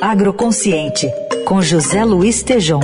Agroconsciente, com José Luiz Tejom.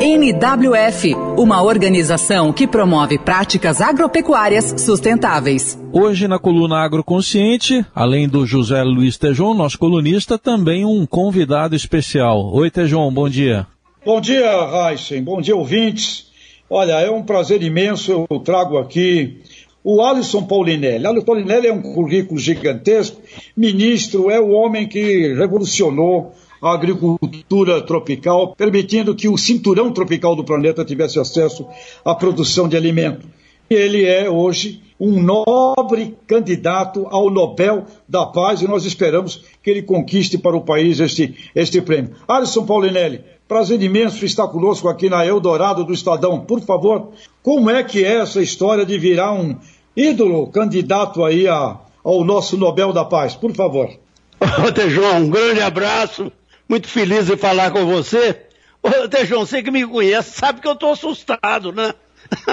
NWF, uma organização que promove práticas agropecuárias sustentáveis. Hoje na coluna Agroconsciente, além do José Luiz Tejon, nosso colunista, também um convidado especial. Oi Tejon, bom dia. Bom dia, Heisen. Bom dia, ouvintes. Olha, é um prazer imenso. Eu trago aqui o Alisson Paulinelli. Alisson Paulinelli é um currículo gigantesco. Ministro, é o homem que revolucionou a agricultura tropical, permitindo que o cinturão tropical do planeta tivesse acesso à produção de alimento. Ele é hoje um nobre candidato ao Nobel da Paz e nós esperamos que ele conquiste para o país este, este prêmio. Alisson Paulinelli, prazer imenso estar conosco aqui na Eldorado do Estadão. Por favor, como é que é essa história de virar um ídolo candidato aí a, ao nosso Nobel da Paz? Por favor. Ô, Tejão, um grande abraço muito feliz de falar com você. Ô, Tejão, você que me conhece sabe que eu estou assustado, né?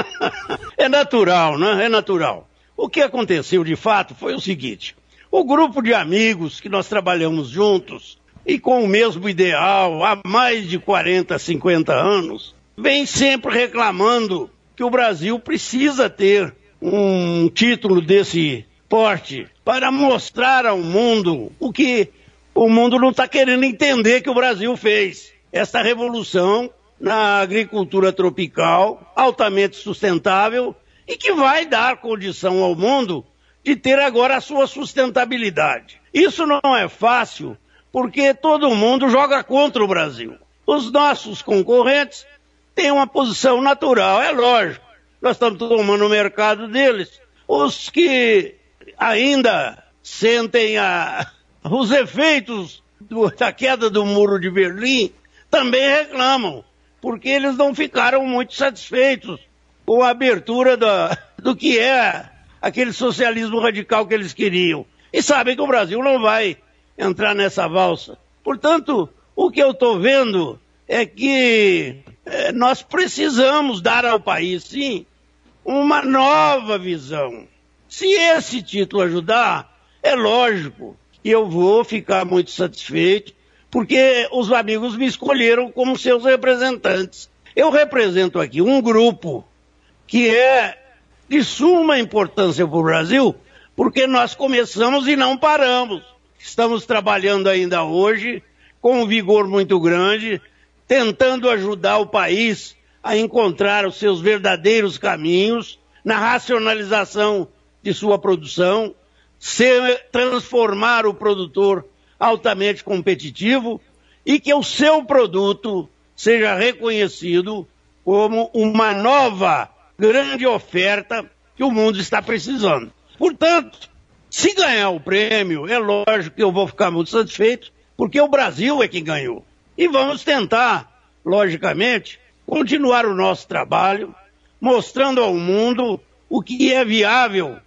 é natural, né? É natural. O que aconteceu de fato foi o seguinte: o grupo de amigos que nós trabalhamos juntos e com o mesmo ideal há mais de 40, 50 anos, vem sempre reclamando que o Brasil precisa ter um título desse porte para mostrar ao mundo o que o mundo não está querendo entender que o Brasil fez. Essa revolução na agricultura tropical, altamente sustentável, e que vai dar condição ao mundo de ter agora a sua sustentabilidade. Isso não é fácil, porque todo mundo joga contra o Brasil. Os nossos concorrentes têm uma posição natural, é lógico. Nós estamos tomando o mercado deles. Os que ainda sentem a, os efeitos do, da queda do muro de Berlim também reclamam, porque eles não ficaram muito satisfeitos com a abertura da, do que é aquele socialismo radical que eles queriam. E sabem que o Brasil não vai entrar nessa valsa. Portanto, o que eu estou vendo é que é, nós precisamos dar ao país, sim, uma nova visão. Se esse título ajudar, é lógico e eu vou ficar muito satisfeito, porque os amigos me escolheram como seus representantes. Eu represento aqui um grupo que é de suma importância para o Brasil, porque nós começamos e não paramos. Estamos trabalhando ainda hoje com um vigor muito grande, tentando ajudar o país a encontrar os seus verdadeiros caminhos na racionalização de sua produção, ser, transformar o produtor altamente competitivo e que o seu produto seja reconhecido como uma nova grande oferta que o mundo está precisando. Portanto, se ganhar o prêmio, é lógico que eu vou ficar muito satisfeito, porque o Brasil é quem ganhou. E vamos tentar, logicamente, continuar o nosso trabalho, mostrando ao mundo o que é viável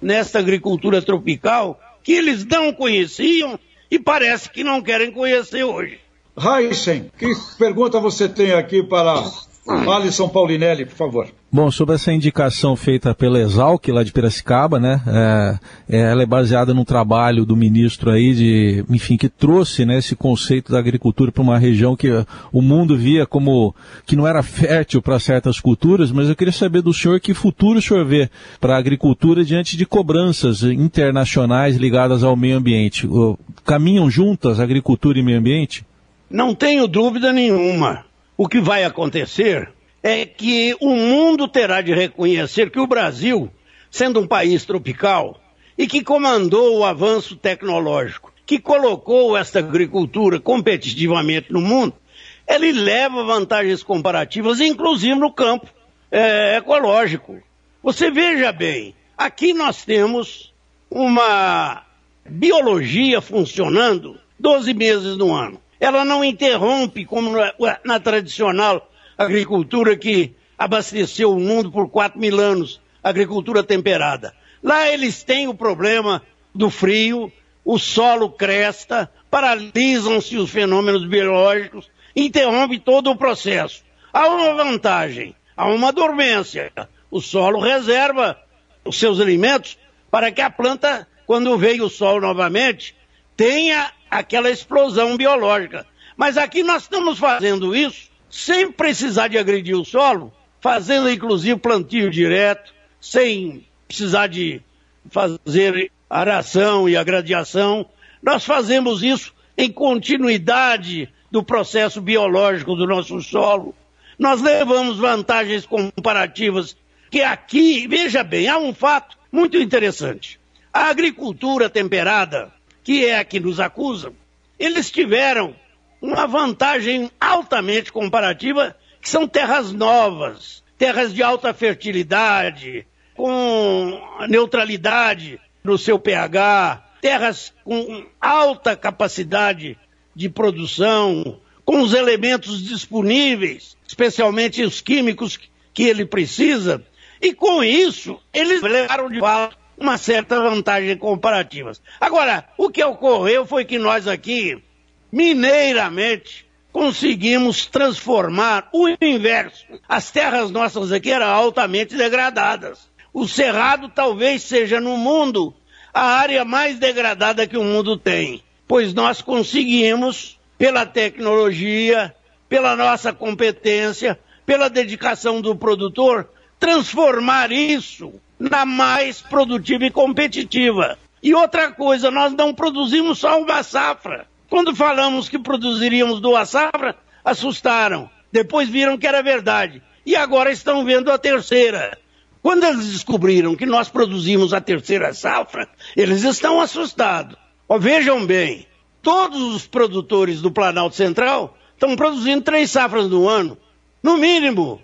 nesta agricultura tropical que eles não conheciam e parece que não querem conhecer hoje. Heisen, que pergunta você tem aqui para Alisson Paulinelli, por favor? Bom, sobre essa indicação feita pela Exalc, lá de Piracicaba, né, é, é, ela é baseada num trabalho do ministro aí de, enfim, que trouxe, né, esse conceito da agricultura para uma região que o mundo via como que não era fértil para certas culturas, mas eu queria saber do senhor que futuro o senhor vê para a agricultura diante de cobranças internacionais ligadas ao meio ambiente. Caminham juntas agricultura e meio ambiente? Não tenho dúvida nenhuma. O que vai acontecer é que o mundo terá de reconhecer que o Brasil, sendo um país tropical e que comandou o avanço tecnológico, que colocou esta agricultura competitivamente no mundo, ele leva vantagens comparativas, inclusive no campo é, ecológico. Você veja bem, aqui nós temos uma biologia funcionando 12 meses no ano. Ela não interrompe, como na, na tradicional agricultura que abasteceu o mundo por 4 mil anos, agricultura temperada. Lá eles têm o problema do frio, o solo cresta, paralisam-se os fenômenos biológicos, interrompe todo o processo. Há uma vantagem, há uma dormência. O solo reserva os seus alimentos para que a planta, quando veio o sol novamente, tenha aquela explosão biológica. Mas aqui nós estamos fazendo isso sem precisar de agredir o solo, fazendo inclusive plantio direto, sem precisar de fazer aração e agradiação. Nós fazemos isso em continuidade do processo biológico do nosso solo. Nós levamos vantagens comparativas que aqui, veja bem, há um fato muito interessante. A agricultura temperada, que é a que nos acusam, eles tiveram uma vantagem altamente comparativa, que são terras novas, terras de alta fertilidade, com neutralidade no seu pH, terras com alta capacidade de produção, com os elementos disponíveis, especialmente os químicos que ele precisa, e com isso eles levaram de fato uma certa vantagem comparativa. Agora, o que ocorreu foi que nós aqui, mineiramente, conseguimos transformar o inverso. As terras nossas aqui eram altamente degradadas. O cerrado talvez seja no mundo a área mais degradada que o mundo tem, pois nós conseguimos, pela tecnologia, pela nossa competência, pela dedicação do produtor, transformar isso na mais produtiva e competitiva. E outra coisa, nós não produzimos só uma safra. Quando falamos que produziríamos duas safras, assustaram. Depois viram que era verdade. E agora estão vendo a terceira. Quando eles descobriram que nós produzimos a terceira safra, eles estão assustados. Oh, vejam bem, todos os produtores do Planalto Central estão produzindo três safras no ano. No mínimo,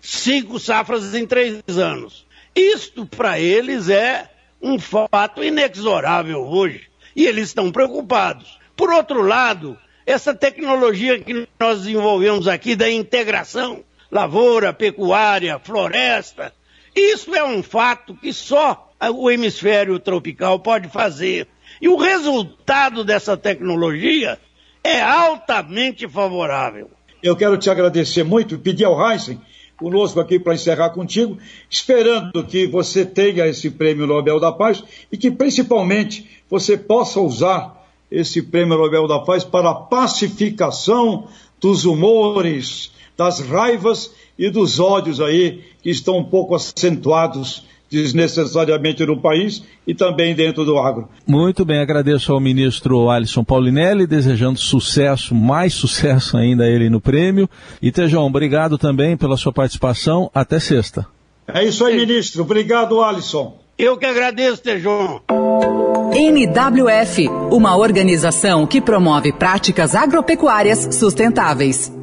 cinco safras em três anos. Isto para eles é um fato inexorável hoje. E eles estão preocupados. Por outro lado, essa tecnologia que nós desenvolvemos aqui da integração, lavoura, pecuária, floresta, isso é um fato que só o hemisfério tropical pode fazer. E o resultado dessa tecnologia é altamente favorável. Eu quero te agradecer muito e pedir ao Heisen conosco aqui para encerrar contigo, esperando que você tenha esse prêmio Nobel da Paz e que principalmente você possa usar esse prêmio Nobel da Paz para a pacificação dos humores, das raivas e dos ódios aí que estão um pouco acentuados desnecessariamente no país e também dentro do agro. Muito bem, agradeço ao ministro Alisson Paulinelli, desejando sucesso, mais sucesso ainda a ele no prêmio. E Tejão, obrigado também pela sua participação. Até sexta. É isso aí, ministro. Obrigado, Alisson. Eu que agradeço, Tejão. NWF, uma organização que promove práticas agropecuárias sustentáveis.